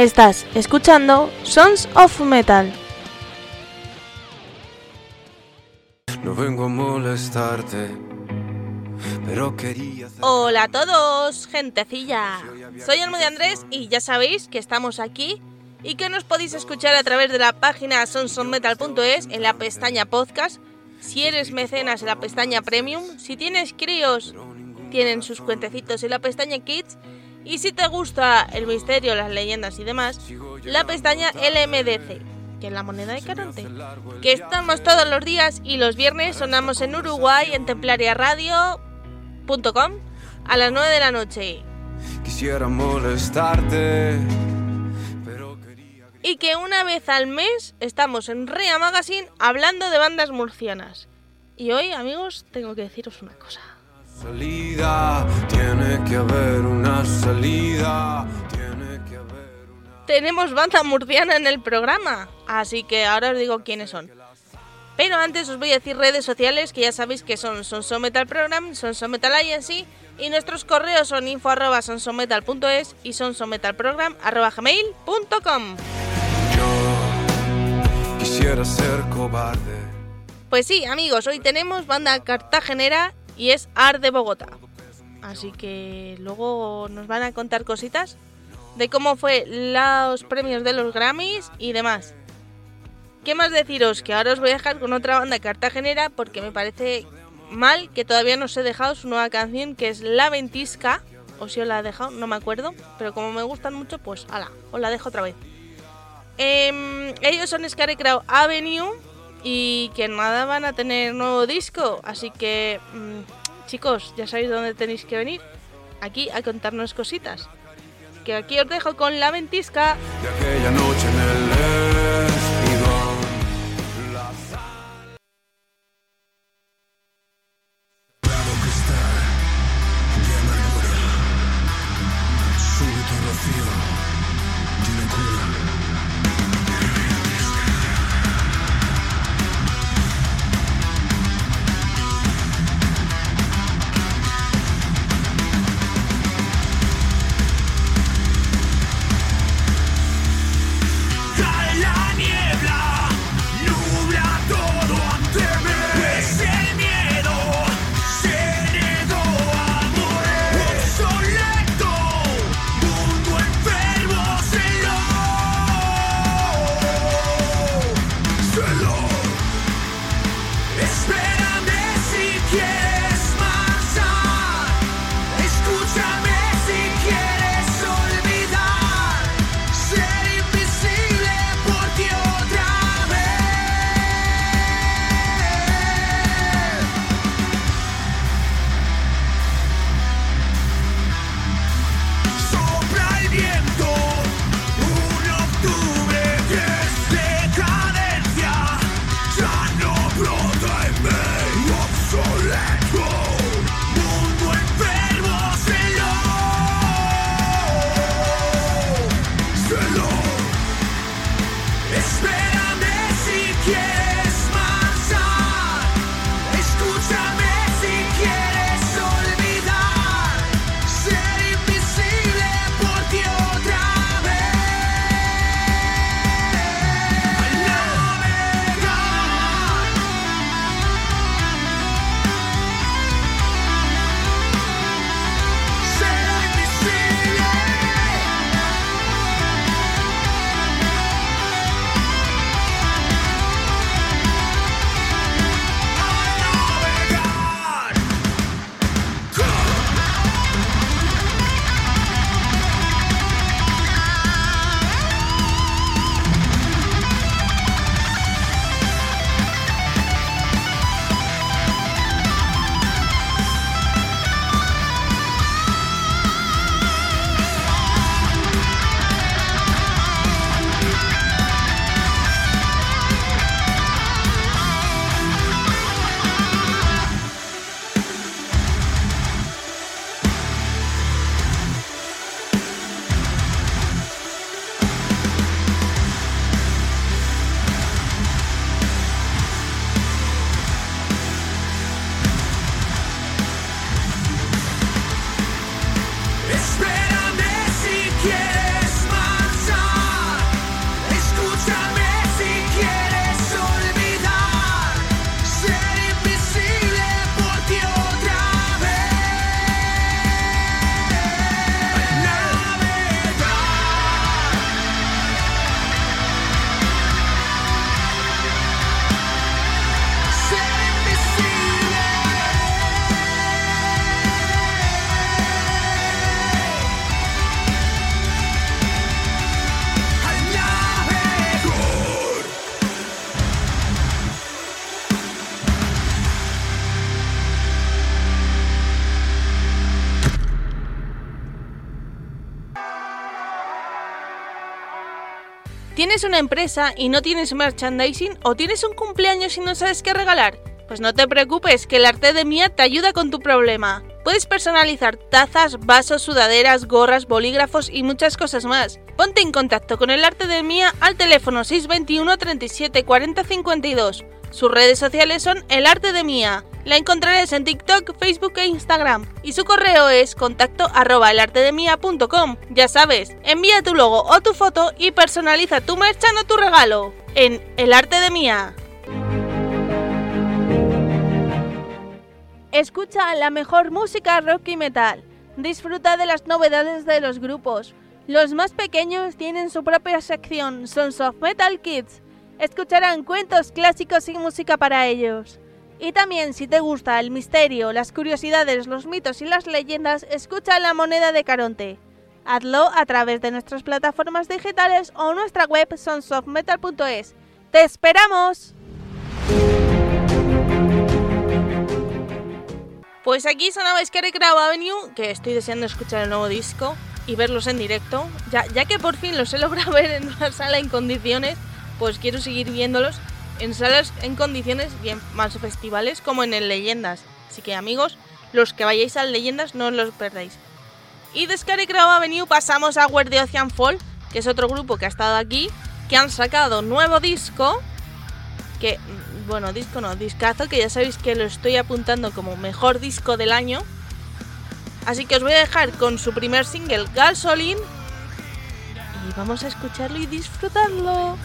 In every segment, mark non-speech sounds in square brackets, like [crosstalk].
Estás escuchando Sons of Metal. No vengo a molestarte, pero quería... Hola a todos, gentecilla. Soy Almo de Andrés y ya sabéis que estamos aquí y que nos podéis escuchar a través de la página sonsonmetal.es en la pestaña podcast. Si eres mecenas en la pestaña premium, si tienes críos, tienen sus cuentecitos en la pestaña kids. Y si te gusta el misterio, las leyendas y demás, la pestaña LMDC, que es la moneda de Caronte. Que estamos todos los días y los viernes sonamos en Uruguay en templariaradio.com a las 9 de la noche. Quisiera molestarte. Y que una vez al mes estamos en Rea Magazine hablando de bandas murcianas. Y hoy, amigos, tengo que deciros una cosa. Salida, tiene que haber una salida, tiene que haber una... Tenemos banda murciana en el programa, así que ahora os digo quiénes son. Pero antes os voy a decir redes sociales que ya sabéis que son Sonsometal Program, Sonsometal Agency y nuestros correos son info arroba sonsometal.es y sonsometalprogram arroba gmail.com. Yo quisiera ser cobarde. Pues sí, amigos, hoy tenemos banda cartagenera y es Art de Bogotá. Así que luego nos van a contar cositas de cómo fue los premios de los Grammys y demás. ¿Qué más deciros? Que ahora os voy a dejar con otra banda cartagenera porque me parece mal que todavía no os he dejado su nueva canción que es La Ventisca. O si os la he dejado, no me acuerdo. Pero como me gustan mucho, pues ala, os la dejo otra vez. Em, ellos son Scarecrow Avenue y que nada van a tener nuevo disco. Así que, mm, chicos, ya sabéis dónde tenéis que venir. Aquí a contarnos cositas. Que aquí os dejo con La Ventisca. ¿Tienes una empresa y no tienes merchandising o tienes un cumpleaños y no sabes qué regalar? Pues no te preocupes, que el arte de Mía te ayuda con tu problema. Puedes personalizar tazas, vasos, sudaderas, gorras, bolígrafos y muchas cosas más. Ponte en contacto con el arte de Mía al teléfono 621 37 40 52. Sus redes sociales son El Arte de Mía. La encontrarás en TikTok, Facebook e Instagram. Y su correo es contacto arroba. Ya sabes, envía tu logo o tu foto y personaliza tu merchan o tu regalo. En El Arte de Mía. Escucha la mejor música rock y metal. Disfruta de las novedades de los grupos. Los más pequeños tienen su propia sección, Sons of Metal Kids. Escucharán cuentos clásicos y música para ellos. Y también si te gusta el misterio, las curiosidades, los mitos y las leyendas, escucha La Moneda de Caronte. Hazlo a través de nuestras plataformas digitales o nuestra web sonsofmetal.es. ¡Te esperamos! Pues aquí sonaba Scary Crowd Avenue, que estoy deseando escuchar el nuevo disco y verlos en directo. Ya, ya que por fin los he logrado [laughs] ver en una sala en condiciones, pues quiero seguir viéndolos en salas en condiciones bien más festivales como en el Leyendas. Así que amigos, los que vayáis al Leyendas no os los perdáis. Y de Scary Crowd Avenue pasamos a Where the Ocean Fall, que es otro grupo que ha estado aquí, que han sacado nuevo disco, que bueno, disco no, discazo, que ya sabéis que lo estoy apuntando como mejor disco del año. Así que os voy a dejar con su primer single, Gasoline. Y vamos a escucharlo y disfrutarlo.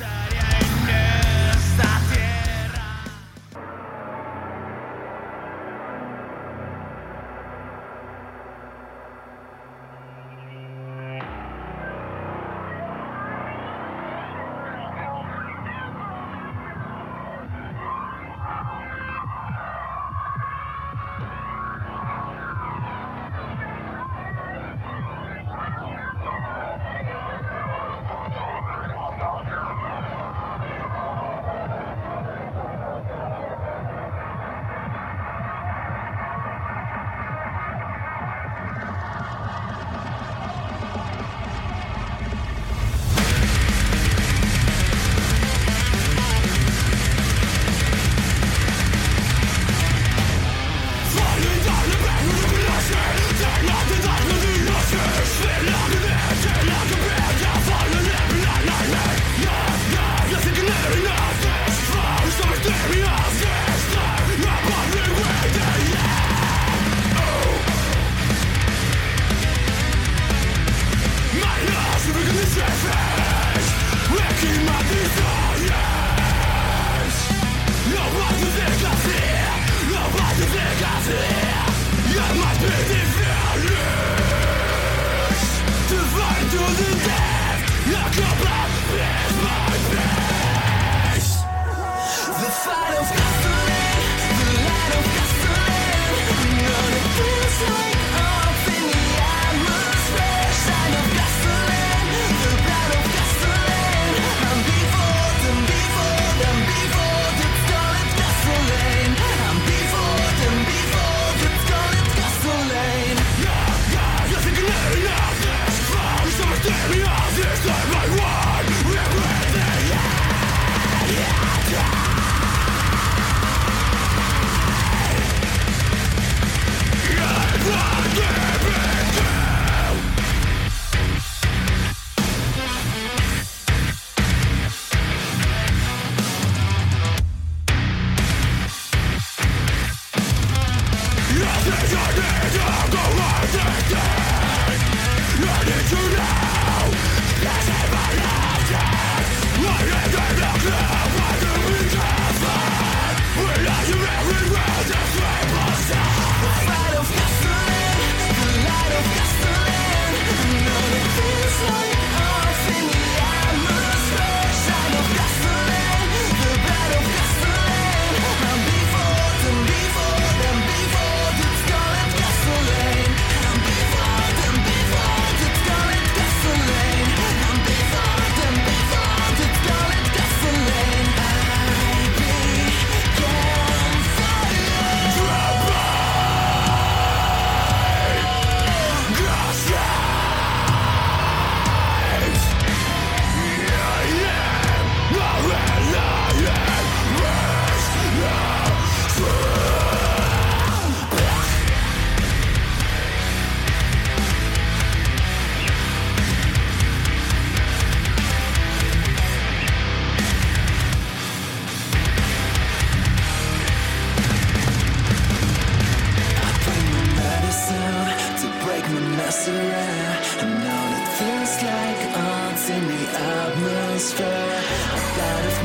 I know that feels like ants in the atmosphere. Of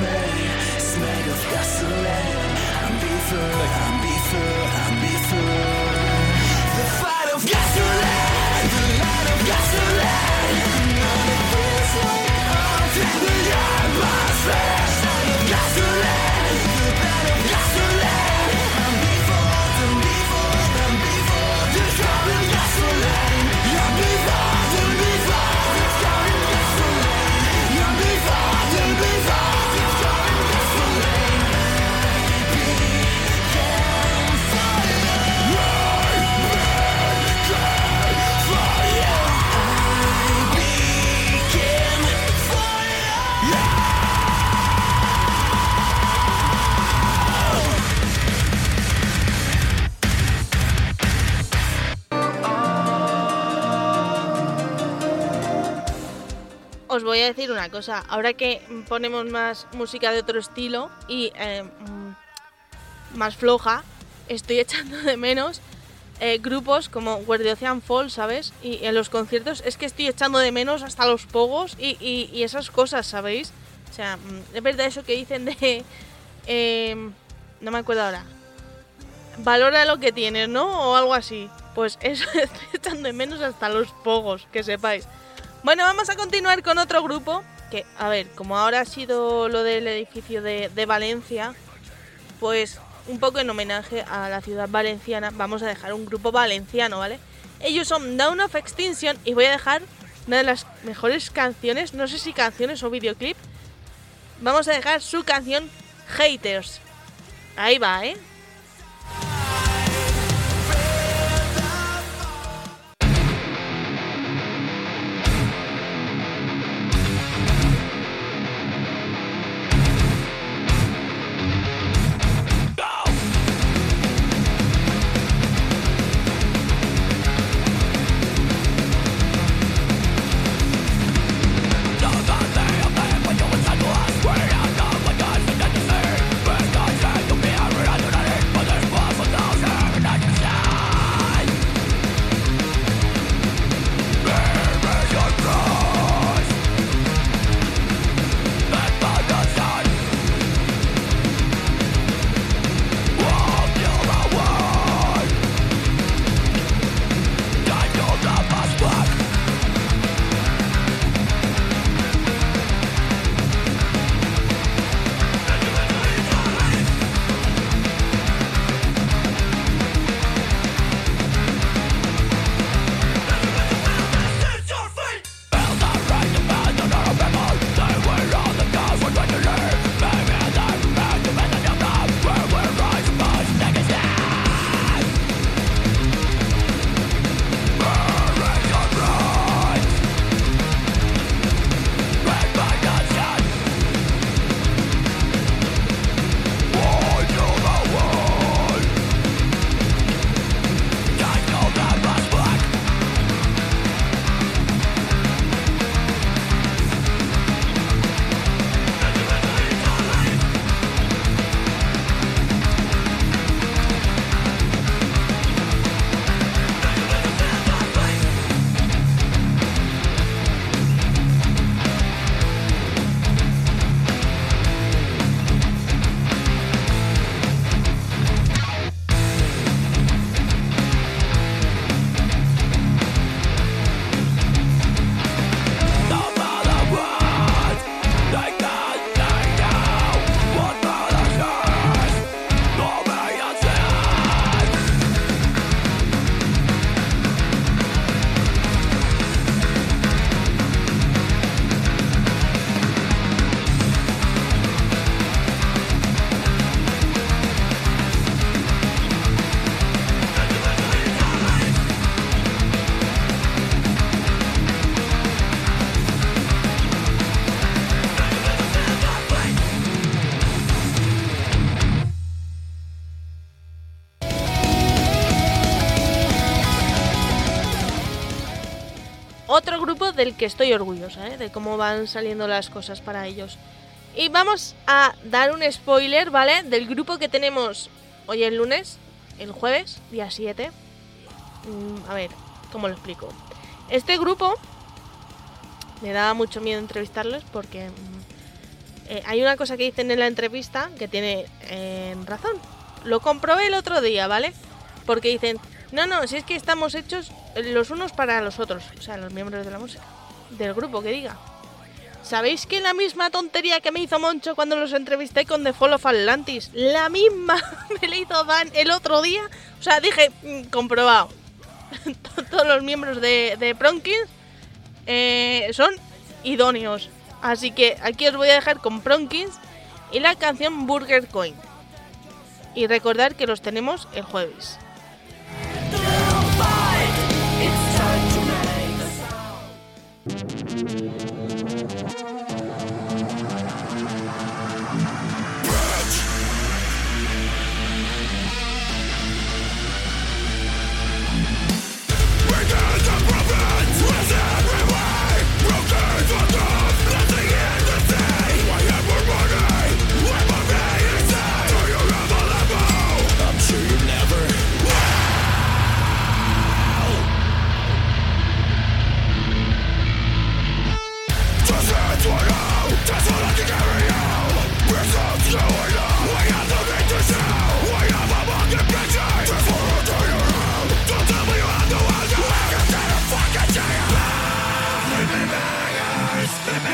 me is made of gasoline. I'm before, I'm before, I'm before. The fight of gasoline, the light of gasoline. I know feels like in the atmosphere. Of gasoline. Voy a decir una cosa, ahora que ponemos más música de otro estilo y eh, mm, más floja, estoy [laughs] echando de menos eh, grupos como Where the Ocean Fall, ¿sabes? Y en los conciertos es que estoy echando de menos hasta los pogos y, esas cosas, ¿sabéis? O sea, mm, es verdad eso que dicen de... [laughs] eh, no me acuerdo ahora. Valora lo que tienes, ¿no? O algo así. Pues eso [laughs] estoy echando de menos hasta los pogos, que sepáis. Bueno, vamos a continuar con otro grupo. Que, a ver, como ahora ha sido lo del edificio de, Valencia, pues un poco en homenaje a la ciudad valenciana, vamos a dejar un grupo valenciano, ¿vale? Ellos son Down of Extinction y voy a dejar una de las mejores canciones, no sé si canciones o videoclip. Vamos a dejar su canción Haters. Ahí va, ¿eh? Del que estoy orgullosa, ¿eh? de cómo van saliendo las cosas para ellos. Y vamos a dar un spoiler, ¿vale? Del grupo que tenemos hoy el lunes, el jueves, día 7. Mm, a ver, ¿cómo lo explico? Este grupo me daba mucho miedo entrevistarlos porque mm, eh, hay una cosa que dicen en la entrevista que tiene eh, razón. Lo comprobé el otro día, ¿vale? Porque dicen, no, no, si es que estamos hechos los unos para los otros, o sea, los miembros de la música, del grupo que diga. ¿Sabéis que la misma tontería que me hizo Moncho cuando los entrevisté con The Fall of Atlantis, la misma [laughs] me la hizo Van el otro día? O sea, dije, mm, comprobado. [laughs] Todos los miembros de, de Pronkins eh, son idóneos. Así que aquí os voy a dejar con Pronkins y la canción Burger Coin. Y recordar que los tenemos el jueves.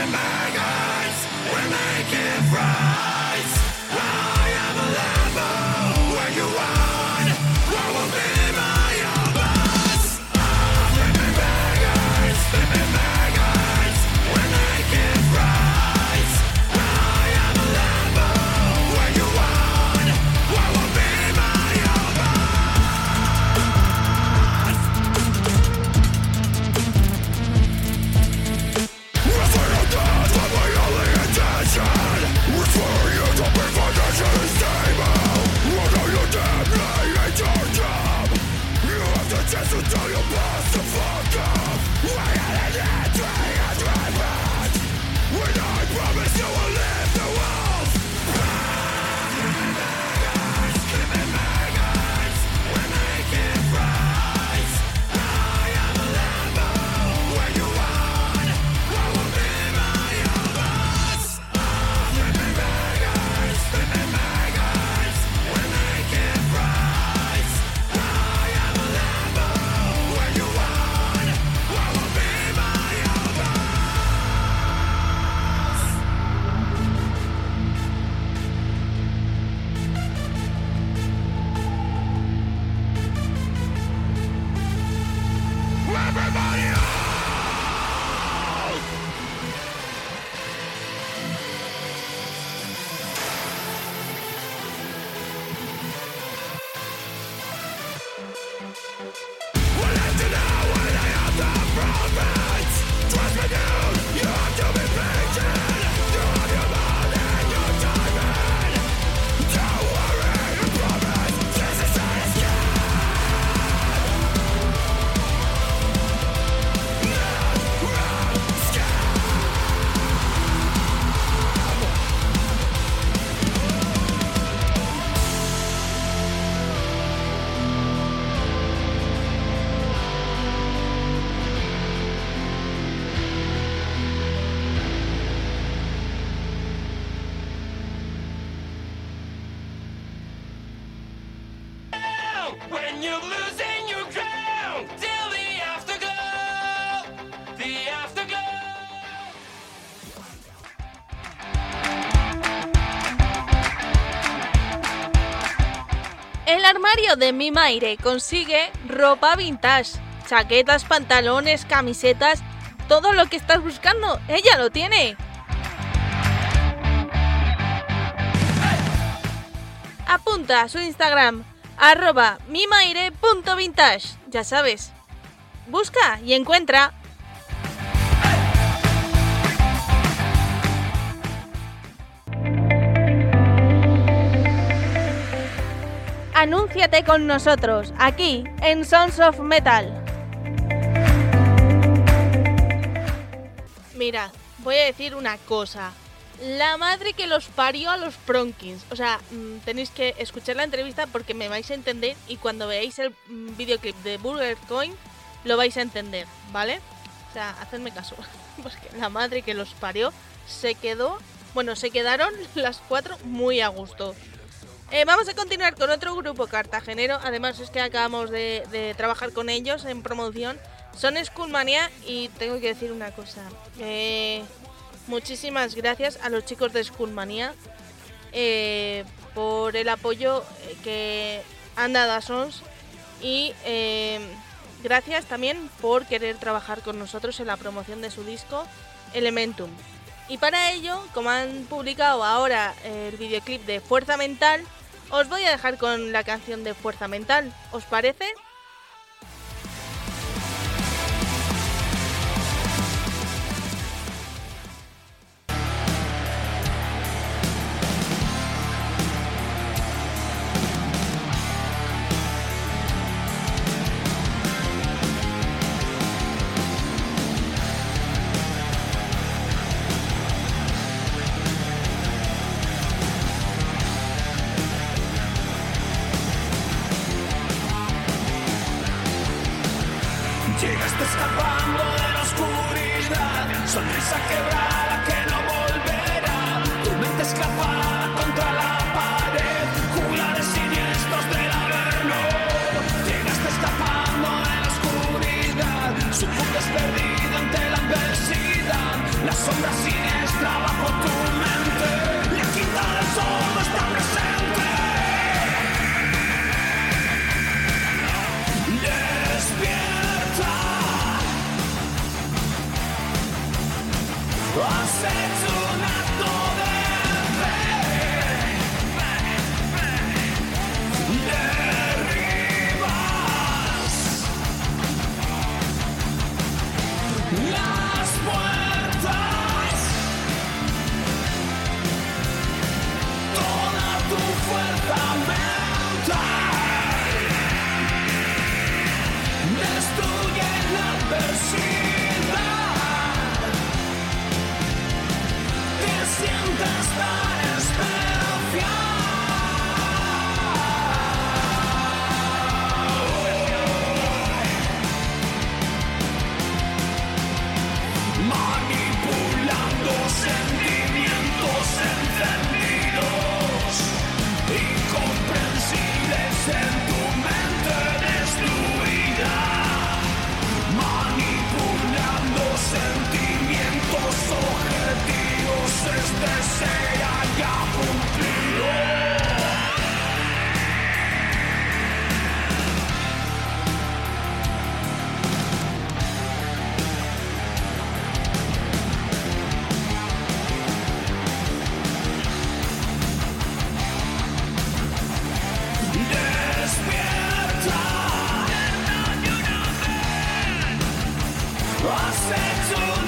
Women, eyes, we make it right. De mi Maire consigue ropa vintage, chaquetas, pantalones, camisetas, todo lo que estás buscando, ella lo tiene. Apunta a su Instagram, arroba mimaire.vintage, ya sabes. Busca y encuentra. Anúnciate con nosotros, aquí, en Sons of Metal. Mirad, voy a decir una cosa. La madre que los parió a los Pronkins. O sea, mm, tenéis que escuchar la entrevista porque me vais a entender y cuando veáis el mm, videoclip de Burger Coin lo vais a entender, ¿vale? sea, hacedme caso. [laughs] Porque la madre que los parió se quedó. Bueno, se quedaron [laughs] las cuatro muy a gusto. Eh, vamos a continuar con otro grupo cartagenero. Además, es que acabamos de, trabajar con ellos en promoción. Son Skullmania y tengo que decir una cosa. Eh, muchísimas gracias a los chicos de Skullmania eh, por el apoyo que han dado a Sons y gracias también por querer trabajar con nosotros en la promoción de su disco Elementum. Y para ello, como han publicado ahora el videoclip de Fuerza Mental, os voy a dejar con la canción de Fuerza Mental. ¿Os parece? Adversidad. La sombra settle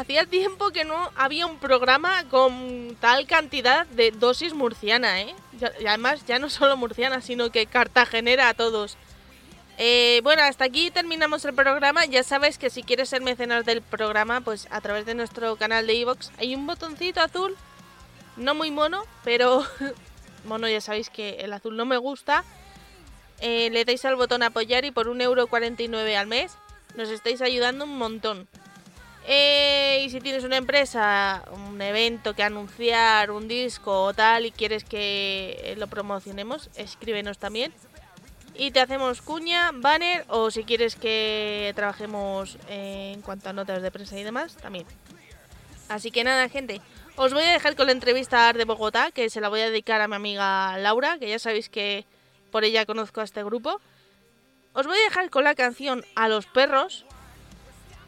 hacía tiempo que no había un programa con tal cantidad de dosis murciana, ¿eh? Y además, ya no solo murciana, sino que cartagenera a todos. Eh, bueno, hasta aquí terminamos el programa. Ya sabes que si quieres ser mecenas del programa, pues a través de nuestro canal de iVoox hay un botoncito azul, no muy mono, pero [laughs] mono ya sabéis que el azul no me gusta. Eh, le dais al botón apoyar y por 1,49€ al mes nos estáis ayudando un montón. Y si tienes una empresa, un evento que anunciar, un disco o tal y quieres que lo promocionemos, escríbenos también. Y te hacemos cuña, banner o si quieres que trabajemos en cuanto a notas de prensa y demás, también. Así que nada, gente. Os voy a dejar con la entrevista de Bogotá, que se la voy a dedicar a mi amiga Laura, que ya sabéis que por ella conozco a este grupo. Os voy a dejar con la canción A los perros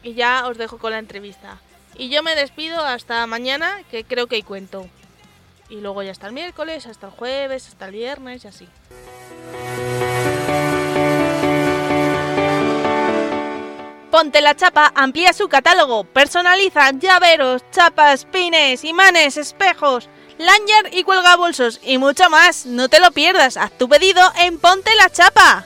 y ya os dejo con la entrevista. Y yo me despido hasta mañana, que creo que hay cuento. Y luego ya hasta el miércoles, hasta el jueves, hasta el viernes y así. Ponte la chapa amplía su catálogo. Personaliza llaveros, chapas, pines, imanes, espejos, lanyard y cuelga bolsos y mucho más. No te lo pierdas. Haz tu pedido en Ponte la chapa.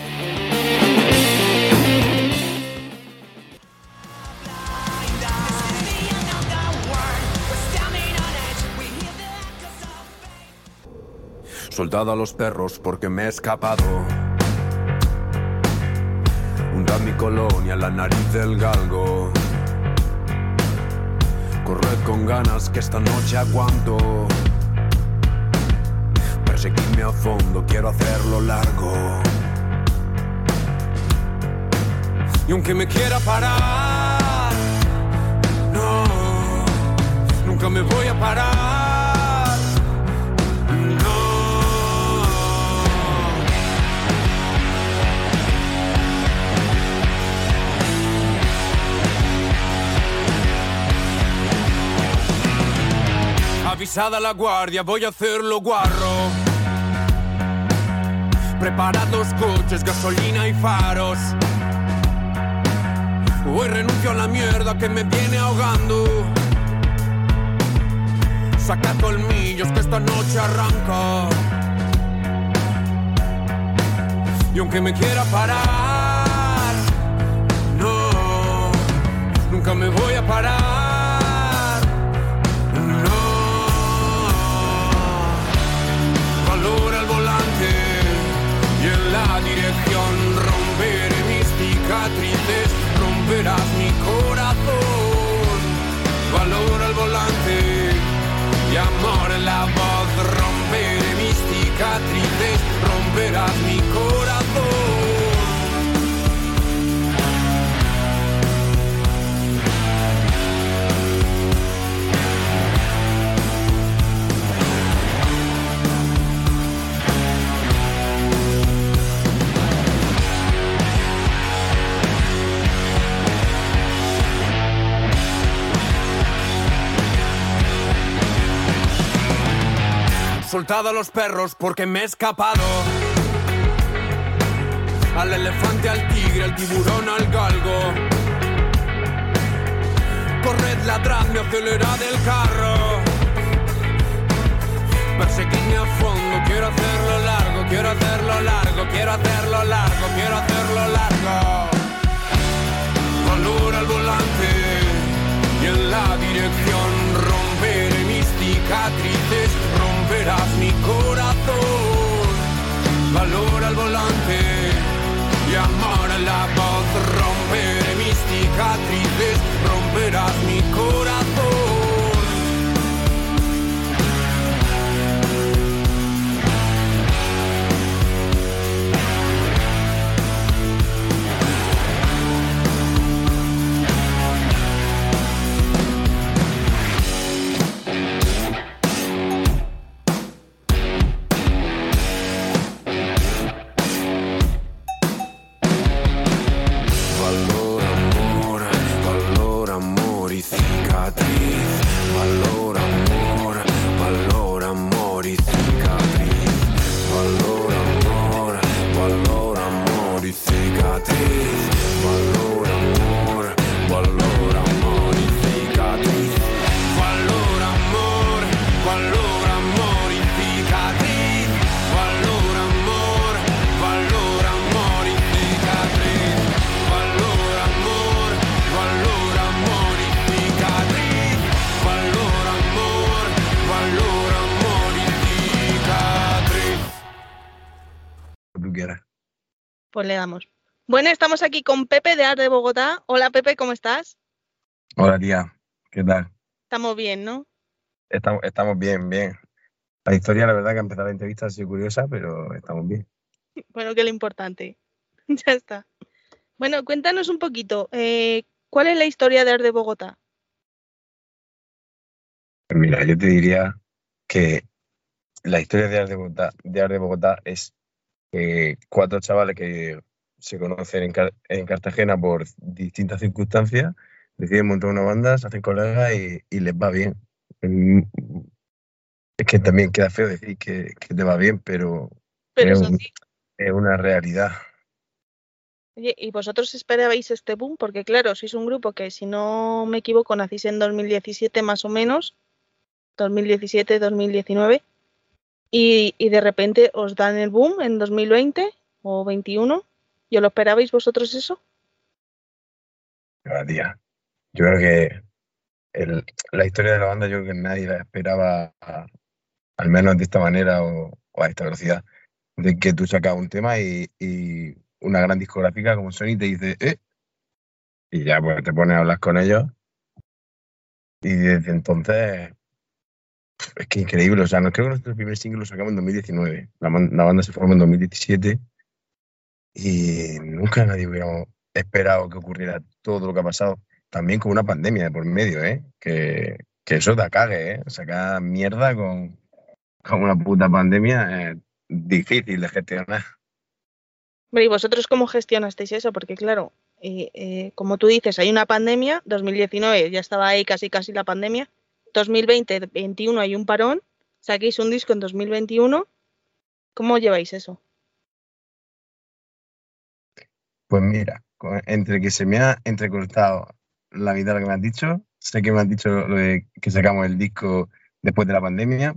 Soldado a los perros porque me he escapado. Hunda mi colonia la nariz del galgo. Corred con ganas que esta noche aguanto. Perseguidme a fondo, quiero hacerlo largo. Y aunque me quiera parar, no, nunca me voy a parar. Avisada la guardia, voy a hacerlo guarro. Preparad los coches, gasolina y faros. Hoy renuncio a la mierda que me viene ahogando. Saca colmillos que esta noche arranca. Y aunque me quiera parar, no, nunca me voy a parar. Dirección romperé mis cicatrices, romperás mi corazón. Valora el volante y amor en la voz, romperé mis cicatrices, romperás mi corazón. Soltado a los perros porque me he escapado. Al elefante, al tigre, al tiburón, al galgo. Corred, ladradme, acelerad el carro. Perseguidme a fondo, quiero hacerlo largo, quiero hacerlo largo, quiero hacerlo largo, quiero hacerlo largo. Valora el volante y en la dirección romperé mis cicatrices, romperás mi corazón. Valora el volante y amor en la voz, romperé mis cicatrices, romperás mi corazón. cicatrice Ma allora amore, ma allora modificati. Ma allora amore, ma allora modificati. Ma allora amore, ma allora modificati. Ma allora amore, ma allora modificati. Ma allora amore, ma allora modificati. Produguera. Pues le damos. Bueno, estamos aquí con Pepe de Art de Bogotá. Hola Pepe, ¿cómo estás? Hola tía, ¿qué tal? Estamos bien, ¿no? Estamos, estamos bien, bien. La historia, la verdad que ha empezado la entrevista ha sido curiosa, pero estamos bien. Bueno, que es lo importante. [laughs] ya está. Bueno, cuéntanos un poquito. eh, ¿Cuál es la historia de Art de Bogotá? Pues mira, yo te diría que la historia de Art de Bogotá, de Art de Bogotá es eh, cuatro chavales que se conocen en, Car- en Cartagena por distintas circunstancias, deciden montar una banda, se hacen colegas y, y les va bien. Mm, Es que también queda feo decir que, que te va bien, pero Pero Es eso un- sí. es una realidad. Oye, ¿y vosotros esperabais este boom? Porque claro, sois un grupo que, si no me equivoco, nacís en 2017 más o menos, 2017, 2019, y, y de repente os dan el boom en 2020 o 21. ¿Y os lo esperabais vosotros eso? Yo creo que la historia de la banda, yo creo que nadie la esperaba, al menos de esta manera o, a esta velocidad, de que tú sacas un tema y, una gran discográfica como Sony te dice, eh, y ya pues te pones a hablar con ellos. Y desde entonces, es que increíble, o sea, no creo que nuestro primer single lo sacamos en 2019, la, la banda se formó en 2017 y nunca nadie hubiera esperado que ocurriera todo lo que ha pasado también con una pandemia de por medio, ¿eh? Que, que eso te cague, ¿eh? Sacar mierda con, con una puta pandemia es difícil de gestionar. Hombre, ¿Y vosotros cómo gestionasteis eso? Porque claro, eh, eh, como tú dices, hay una pandemia, 2019 ya estaba ahí casi casi la pandemia, 2020, 2021 hay un parón, saquéis un disco en 2021, ¿cómo lleváis eso? Pues mira, entre que se me ha entrecortado la mitad de lo que me has dicho, sé que me has dicho lo de que sacamos el disco después de la pandemia,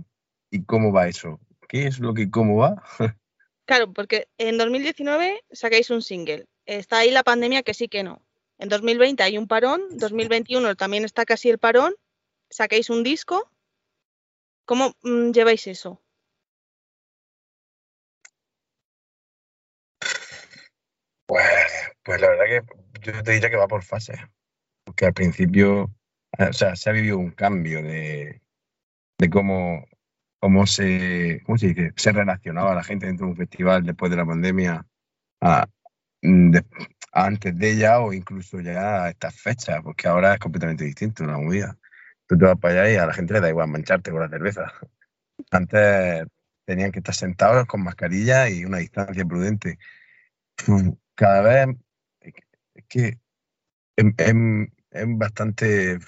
¿y cómo va eso? ¿Qué es lo que cómo va? [laughs] Claro, porque en 2019 sacáis un single, está ahí la pandemia que sí que no. En 2020 hay un parón, 2021 también está casi el parón, sacáis un disco, ¿cómo mm, lleváis eso? Pues, pues la verdad que yo te diría que va por fases. Porque al principio, o sea, se ha vivido un cambio de, de cómo, cómo se, ¿cómo se dice? Se relacionaba la gente dentro de un festival después de la pandemia a- mm, antes de ella o incluso ya a estas fechas, porque ahora es completamente distinto la movida. Tú te vas para allá y a la gente le da igual mancharte con la cerveza. Antes tenían que estar sentados con mascarilla y una distancia prudente. Cada vez es que es, es- es bastante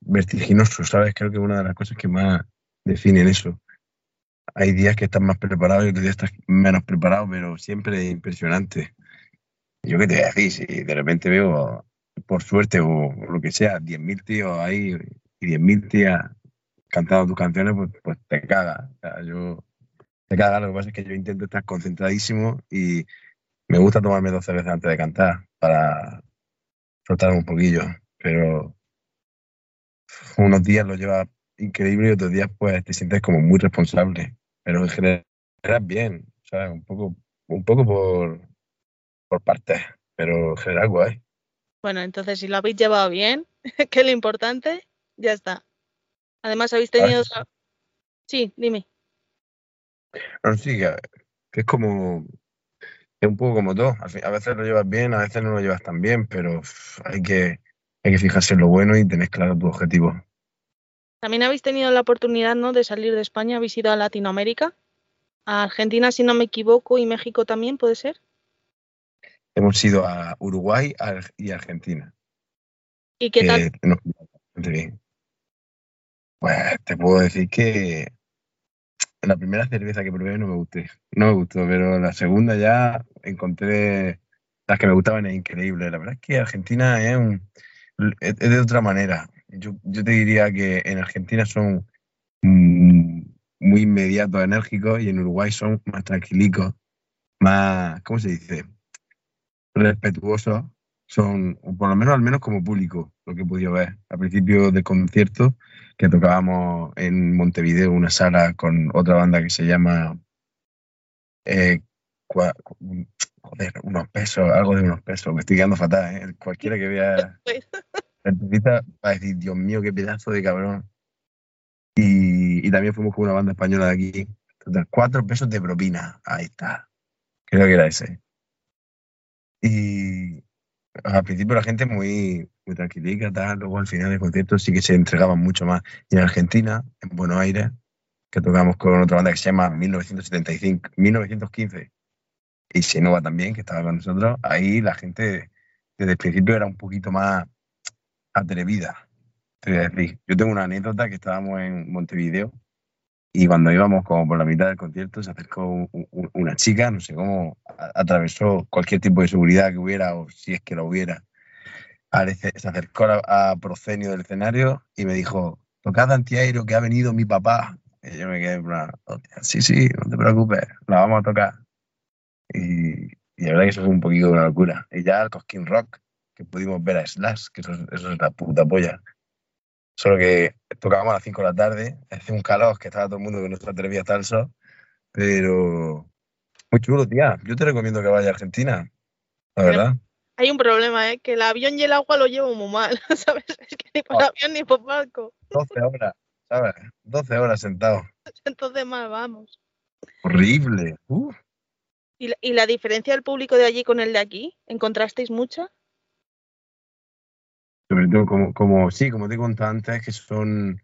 vertiginoso, ¿sabes? Creo que es una de las cosas que más definen eso. Hay días que estás más preparado y otros días estás menos preparado, pero siempre es impresionante. Yo qué te voy a decir, si de repente veo, por suerte o lo que sea, 10.000 tíos ahí y 10.000 tías cantando tus canciones, pues, pues te caga. Yo, te caga. Lo que pasa es que yo intento estar concentradísimo y me gusta tomarme 12 veces antes de cantar para soltarme un poquillo, pero unos días lo llevas increíble y otros días pues te sientes como muy responsable, pero en general bien, ¿sabes? Un poco, un poco por, por partes, pero en general guay. Bueno, entonces si lo habéis llevado bien, [laughs] que es lo importante, ya está. Además habéis tenido... Sí, dime. No, sí, que, que es como, es un poco como todo, a veces lo llevas bien, a veces no lo llevas tan bien, pero hay que, hay que fijarse en lo bueno y tener claro tu objetivo. También habéis tenido la oportunidad, ¿no?, de salir de España, habéis ido a Latinoamérica, a Argentina, si no me equivoco, y México también, ¿puede ser? Hemos ido a Uruguay y Argentina. ¿Y qué tal? Eh, bien. Pues te puedo decir que la primera cerveza que probé no me gustó. No me gustó, pero la segunda ya encontré las que me gustaban es increíble. La verdad es que Argentina es, un, de otra manera. Yo, te diría que en Argentina son muy inmediatos, enérgicos, y en Uruguay son más tranquilicos, más, ¿cómo se dice? Respetuosos son, por lo menos al menos como público, lo que he podido ver. Al principio del concierto, que tocábamos en Montevideo, una sala con otra banda que se llama eh, cua- joder, unos pesos, algo de unos pesos. Me estoy quedando fatal, ¿eh? Cualquiera que vea [laughs] la entrevista va a decir, Dios mío, qué pedazo de cabrón. Y, y también fuimos con una banda española de aquí. Total, cuatro pesos de propina. Ahí está. Creo que era ese. Y al principio la gente muy, muy tal. Luego al final del concierto sí que se entregaban mucho más. Y en Argentina, en Buenos Aires, que tocamos con otra banda que se llama 1975, 1915, y Senova también, que estaba con nosotros, ahí la gente desde el principio era un poquito más atrevida. Te voy a decir. Yo tengo una anécdota que estábamos en Montevideo y cuando íbamos como por la mitad del concierto se acercó un- un- una chica, no sé cómo, atravesó cualquier tipo de seguridad que hubiera o si es que lo hubiera. Se acercó a, a Procenio del escenario y me dijo, tocad antiaéreo que ha venido mi papá. Y yo me quedé en plan, "Hostia, sí, sí, no te preocupes, la vamos a tocar. Y, la verdad que eso fue un poquito una locura. Y ya el Cosquín Rock, que pudimos ver a Slash, que eso, es- eso es la puta polla. Solo que tocábamos a las 5 de la tarde, hace un calor que estaba todo el mundo que no se atrevía a estar sol, pero muy chulo, tía. Yo te recomiendo que vayas a Argentina, la verdad. hay un problema, ¿eh? Que el avión y el agua lo llevo muy mal, [laughs] ¿sabes? Es que ni por Ah. avión ni por barco. 12 horas, ¿sabes? 12 horas sentado. [laughs] Entonces mal vamos. Horrible. ¿Y la, y la diferencia del público de allí con el de aquí? ¿Encontrasteis mucha? Sobre todo, como, como, sí, como te contaba antes, que son.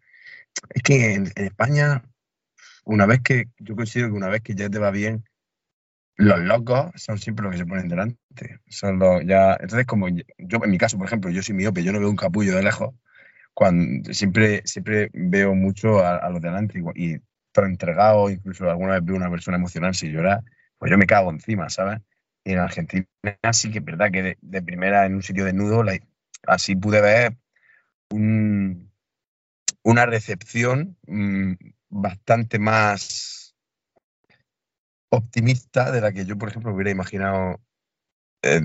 Es que en, España, una vez que. Yo considero que una vez que ya te va bien, los locos son siempre los que se ponen delante. Son los ya. Entonces, como yo, en mi caso, por ejemplo, yo soy miope, yo no veo un capullo de lejos. Cuando, siempre, siempre veo mucho a, a los de delante igual- y todo entregado, incluso alguna vez veo una persona emocionarse y llorar, pues yo me cago encima, ¿sabes? Y en Argentina sí que es verdad que de, de primera en un sitio desnudo, la- así pude ver un- una recepción mm, bastante más optimista de la que yo, por ejemplo, hubiera imaginado eh,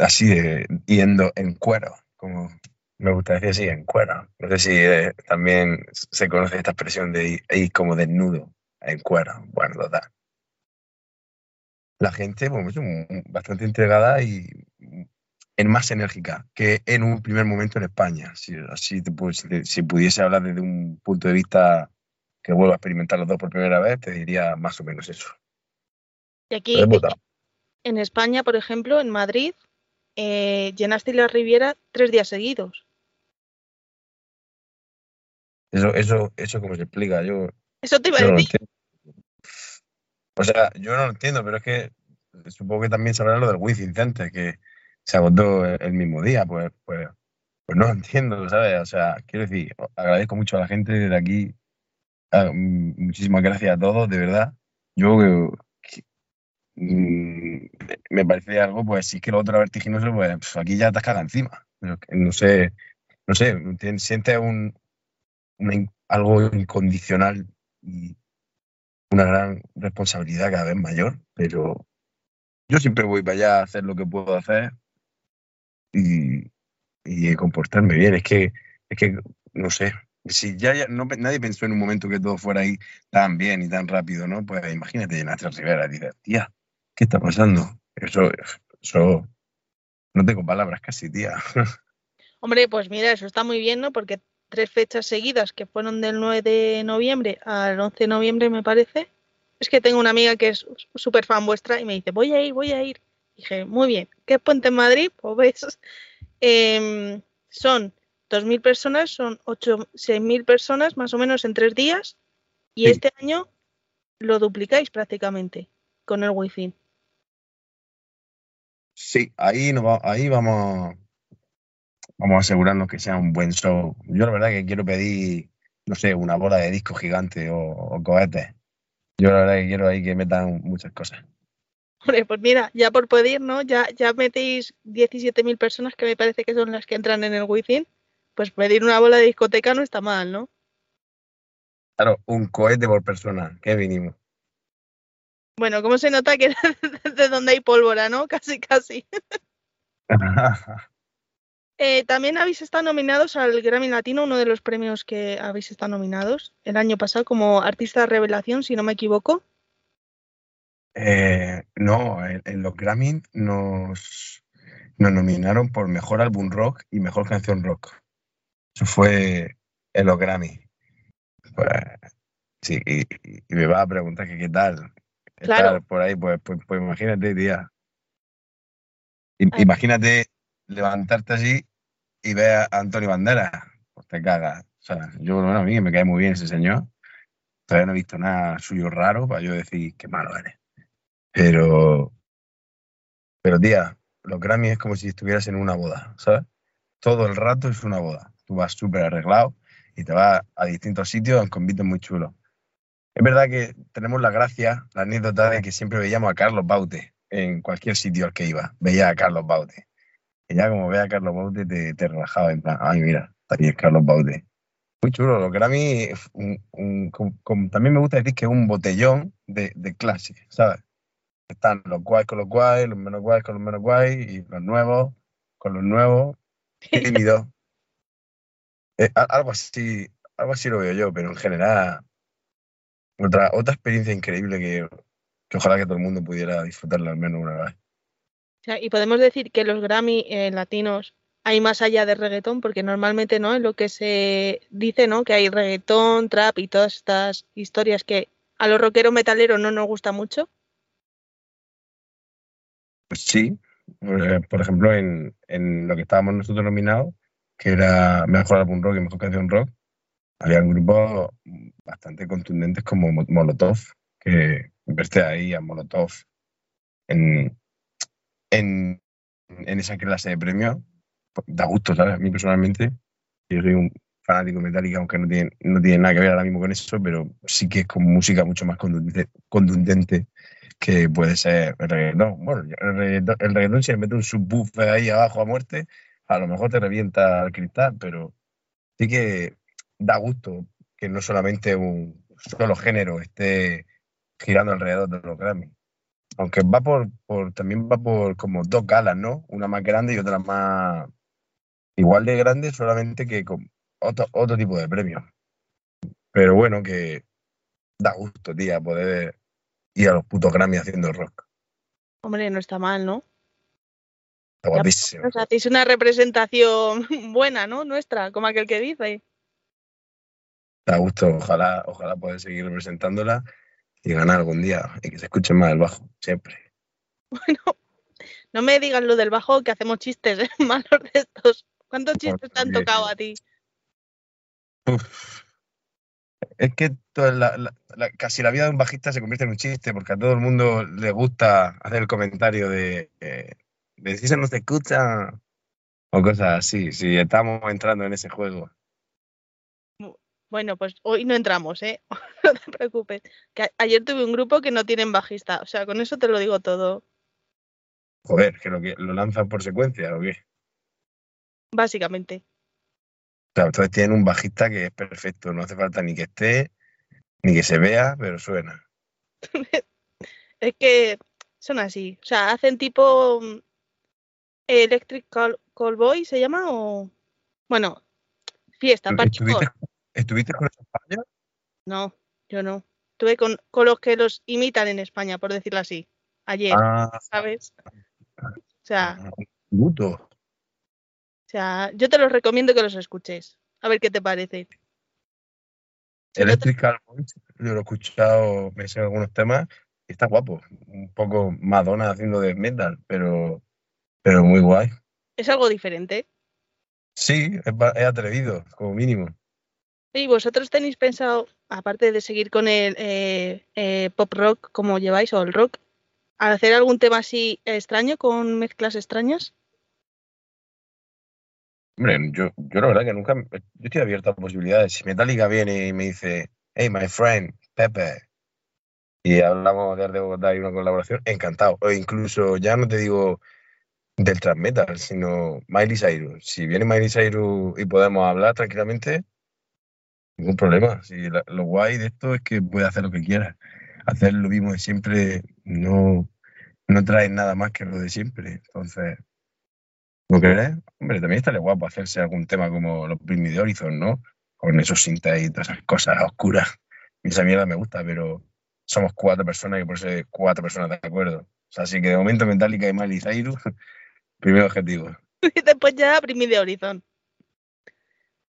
así de, yendo en cuero, como me gusta decir así, en cuero. No sé si eh, también se conoce esta expresión de ir, como desnudo, en cuero. Bueno, total. La gente, bueno, es un- bastante entregada y en más enérgica que en un primer momento en España. Si, así te pu- si, pudiese hablar desde un punto de vista que vuelvo a experimentar los dos por primera vez, te diría más o menos eso. Y aquí, en España, por ejemplo, en Madrid, eh, llenasteis la Riviera tres días seguidos. Eso, eso, eso cómo se explica. Yo, Eso te iba a no decir. entiendo. O sea, yo no lo entiendo, pero es que supongo que también sabrá lo del Wizzing Center, que se agotó el, mismo día. Pues, pues, pues no lo entiendo, ¿sabes? O sea, quiero decir, agradezco mucho a la gente de aquí. Ah, mm, muchísimas gracias a todos, de verdad. Yo mm, me parece algo, pues sí que lo otro vertiginoso, pues pf, aquí ya te has encima. No sé, no sé, sientes un, algo incondicional y una gran responsabilidad cada vez mayor, pero yo siempre voy para allá a hacer lo que puedo hacer y, comportarme bien. Es que, es que, no sé, si ya, ya no, nadie pensó en un momento que todo fuera ahí tan bien y tan rápido, ¿no? Pues imagínate en Rivera dices, tía, ¿qué está pasando? Eso, eso, no tengo palabras casi, tía. [laughs] Hombre, pues mira, eso está muy bien, ¿no? Porque tres fechas seguidas, que fueron del 9 de noviembre al 11 de noviembre, me parece. Es que tengo una amiga que es súper fan vuestra y me dice, voy a ir, voy a ir. Dije, muy bien, ¿qué Puente en Madrid? [laughs] Pues ves, em, son 2.000 personas, son 8, 6.000 personas más o menos en tres días y Sí. este año lo duplicáis prácticamente con el wifi. Sí, ahí, nos va- ahí vamos, vamos a asegurarnos que sea un buen show. Yo la verdad que quiero pedir, no sé, una bola de disco gigante o, o cohetes. Yo la verdad que quiero ahí que metan muchas cosas. Hombre, pues mira, ya por pedir, ¿no? Ya, ya metéis 17.000 personas que me parece que son las que entran en el wifi. Pues pedir una bola de discoteca no está mal, ¿no? Claro, un cohete por persona, qué mínimo. Bueno, ¿cómo se nota que [laughs] de donde hay pólvora, ¿no? Casi, casi. [laughs] Eh, también habéis estado nominados al Grammy Latino, uno de los premios que habéis estado nominados el año pasado como artista revelación, si no me equivoco. Eh, no, en, en los Grammy nos, nos nominaron por mejor álbum rock y mejor canción rock. Eso fue en los Grammy. Pues, sí, y, me va a preguntar que qué tal. Claro. Estar por ahí, pues, pues, pues imagínate, tía. I- Ay. Imagínate levantarte así y ver a Antonio Banderas. Pues te cagas. O sea, yo, bueno, a mí me cae muy bien ese señor. Todavía no he visto nada suyo raro para yo decir qué malo eres. Pero, pero tía, los Grammy es como si estuvieras en una boda, ¿sabes? Todo el rato es una boda. Tú vas súper arreglado y te vas a distintos sitios en convites muy chulos. Es verdad que tenemos la gracia, la anécdota de que siempre veíamos a Carlos Baute en cualquier sitio al que iba. Veía a Carlos Baute. Y ya como ve a Carlos Baute te, te relajaba en plan, ay mira, está es Carlos Baute. Muy chulo, los Grammy, también me gusta decir que es un botellón de, de clase, ¿sabes? Están los guays con los guays, los menos guays con los menos guays, y los nuevos con los nuevos, tímidos. [laughs] Eh, algo así, algo así lo veo yo, pero en general, otra, otra experiencia increíble que, que ojalá que todo el mundo pudiera disfrutarla al menos una vez. O sea, y podemos decir que los Grammy eh, latinos hay más allá de reggaetón, porque normalmente, ¿no? En lo que se dice, ¿no? Que hay reggaetón, trap y todas estas historias que a los rockeros metaleros no nos gusta mucho. Pues sí, por, por ejemplo, en, en lo que estábamos nosotros nominados, que era Mejor Álbum Rock y Mejor Canción Rock, había grupos bastante contundentes como Mo- Molotov, que verte ahí a Molotov en, en, en esa clase de premios, da gusto, ¿sabes? A mí personalmente, yo soy un fanático de Metallica, aunque no tiene, no tiene nada que ver ahora mismo con eso, pero sí que es con música mucho más contundente que puede ser el reggaetón. Bueno, el reggaetón, el reggaetón si le mete un subwoofer ahí abajo a muerte, a lo mejor te revienta el cristal, pero sí que da gusto que no solamente un solo género esté girando alrededor de los Grammy. Aunque va por, por también va por como dos galas, ¿no? Una más grande y otra más igual de grande, solamente que con otro, otro tipo de premios. Pero bueno, que da gusto, tía, poder ir a los putos Grammy haciendo rock. Hombre, no está mal, ¿no? Está guapísimo. Nos hacéis una representación [laughs] buena, ¿no? Nuestra, como aquel que dice. Da gusto, ojalá, ojalá poder seguir representándola y ganar algún día y que se escuche más el bajo, siempre. Bueno, no me digas lo del bajo que hacemos chistes ¿eh? [laughs] malos de estos. ¿Cuántos chistes te han tocado a ti? Uf. Es que toda la- la- la- casi la vida de un bajista se convierte en un chiste porque a todo el mundo le gusta hacer el comentario de, eh, de si se nos escucha o cosas así. Si estamos entrando en ese juego. Bueno, pues hoy no entramos, ¿eh? [laughs] No te preocupes. Que ayer tuve un grupo que no tienen bajista. O sea, con eso te lo digo todo, Joder, que lo, que lo lanzan por secuencia o qué. básicamente. Claro, entonces tienen un bajista que es perfecto, no hace falta ni que esté, ni que se vea, pero suena. [laughs] Es que son así. O sea, hacen tipo mm, Electric Call, Callboy, ¿se llama? O. Bueno, fiesta, ¿Estuviste, ¿Estuviste con esa España? No, yo no. Estuve con, con los que los imitan en España, por decirlo así. Ayer, Ah, ¿sabes? O sea, o sea, yo te los recomiendo que los escuches. A ver qué te parece. Electrical Boys, yo lo he escuchado, me sé algunos temas y está guapo. Un poco Madonna haciendo de metal, pero, pero muy guay. es algo diferente. Sí, es atrevido, como mínimo. ¿Y vosotros tenéis pensado, aparte de seguir con el eh, eh, pop rock como lleváis o el rock, hacer algún tema así extraño con mezclas extrañas? Hombre, yo, yo la verdad que nunca, yo estoy abierto a posibilidades. Si Metallica viene y me dice, hey, my friend, Pepe, y hablamos de Arte Bogotá y una colaboración, encantado. O incluso, ya no te digo del trans metal, sino Miley Cyrus. Si viene Miley Cyrus y podemos hablar tranquilamente, ningún problema. Si la- lo guay de esto es que puede hacer lo que quiera. Hacer lo mismo de siempre no, no trae nada más que lo de siempre. Entonces, ¿lo crees? Hombre, también estaría guapo hacerse algún tema como los Britney de Horizon, ¿no? Con esos sintes y todas esas cosas oscuras. Y esa mierda me gusta, pero somos cuatro personas y por eso hay cuatro personas de acuerdo. O sea, así que de momento Metallica y Miley Cyrus, [laughs] primer objetivo. [laughs] Y después ya Primi de Horizon.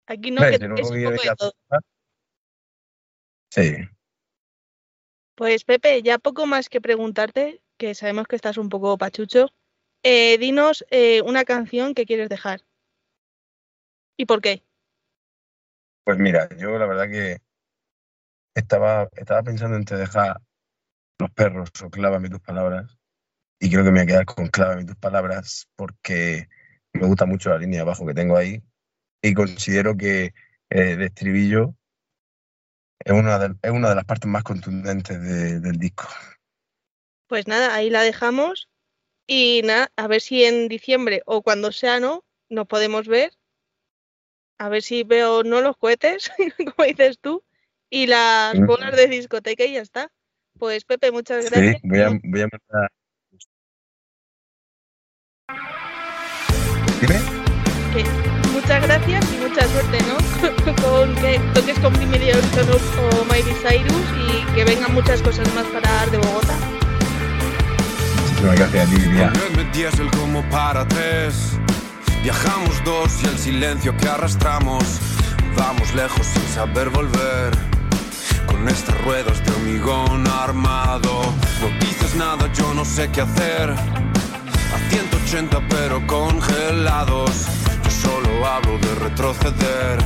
Aquí no, que no es un poco de todo. Sí, Pues Pepe, ya poco más que preguntarte, que sabemos que estás un poco pachucho. Eh, dinos eh, una canción que quieres dejar. ¿Y por qué? pues mira, yo la verdad que estaba, estaba pensando entre dejar los perros o clávame tus palabras y creo que me voy a quedar con clávame tus palabras porque me gusta mucho la línea de abajo que tengo ahí y considero que eh, de estribillo es una de, es una de las partes más contundentes de- del disco. Pues nada, ahí la dejamos. Y nada, a ver si en diciembre o cuando sea no, nos podemos ver. A ver si veo no los cohetes, [laughs] como dices tú, y las bolas de discoteca y ya está. Pues Pepe, muchas Sí, gracias. voy a, voy a mandar. Dime. Que muchas gracias y mucha suerte, ¿no? [laughs] con que toques con Primero o, o Miley Cyrus y que vengan muchas cosas más para Ar de Bogotá. Muchísimas gracias Lidia. Ponedme diésel como para tres. Viajamos dos y el silencio que arrastramos. Vamos lejos sin saber volver. Con estas ruedas de hormigón armado. No dices nada, yo no sé qué hacer. A 180 pero congelados. Yo solo hablo de retroceder.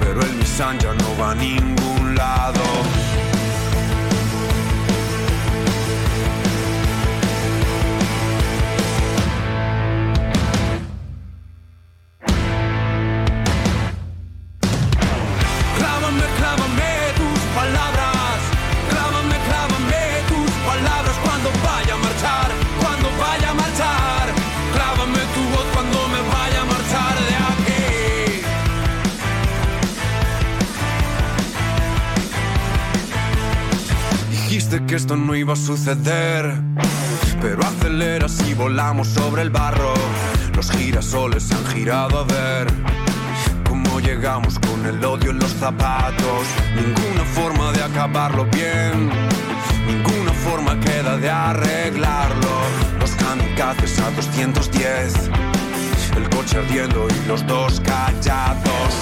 Pero el Nissan ya no va a ningún lado. Esto no iba a suceder, pero aceleras y volamos sobre el barro. Los girasoles han girado a ver cómo llegamos con el odio en los zapatos. Ninguna forma de acabarlo bien, ninguna forma queda de arreglarlo. Los kamikazes a 210, el coche ardiendo y los dos callados.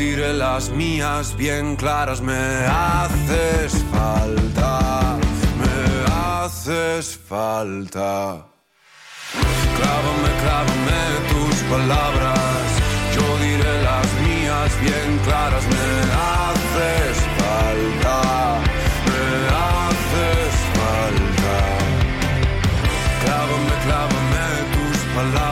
diré las mías bien claras. Me haces falta, me haces falta. Clávame, clávame tus palabras. Yo diré las mías bien claras. Me haces falta, me haces falta. Clávame, clávame tus palabras.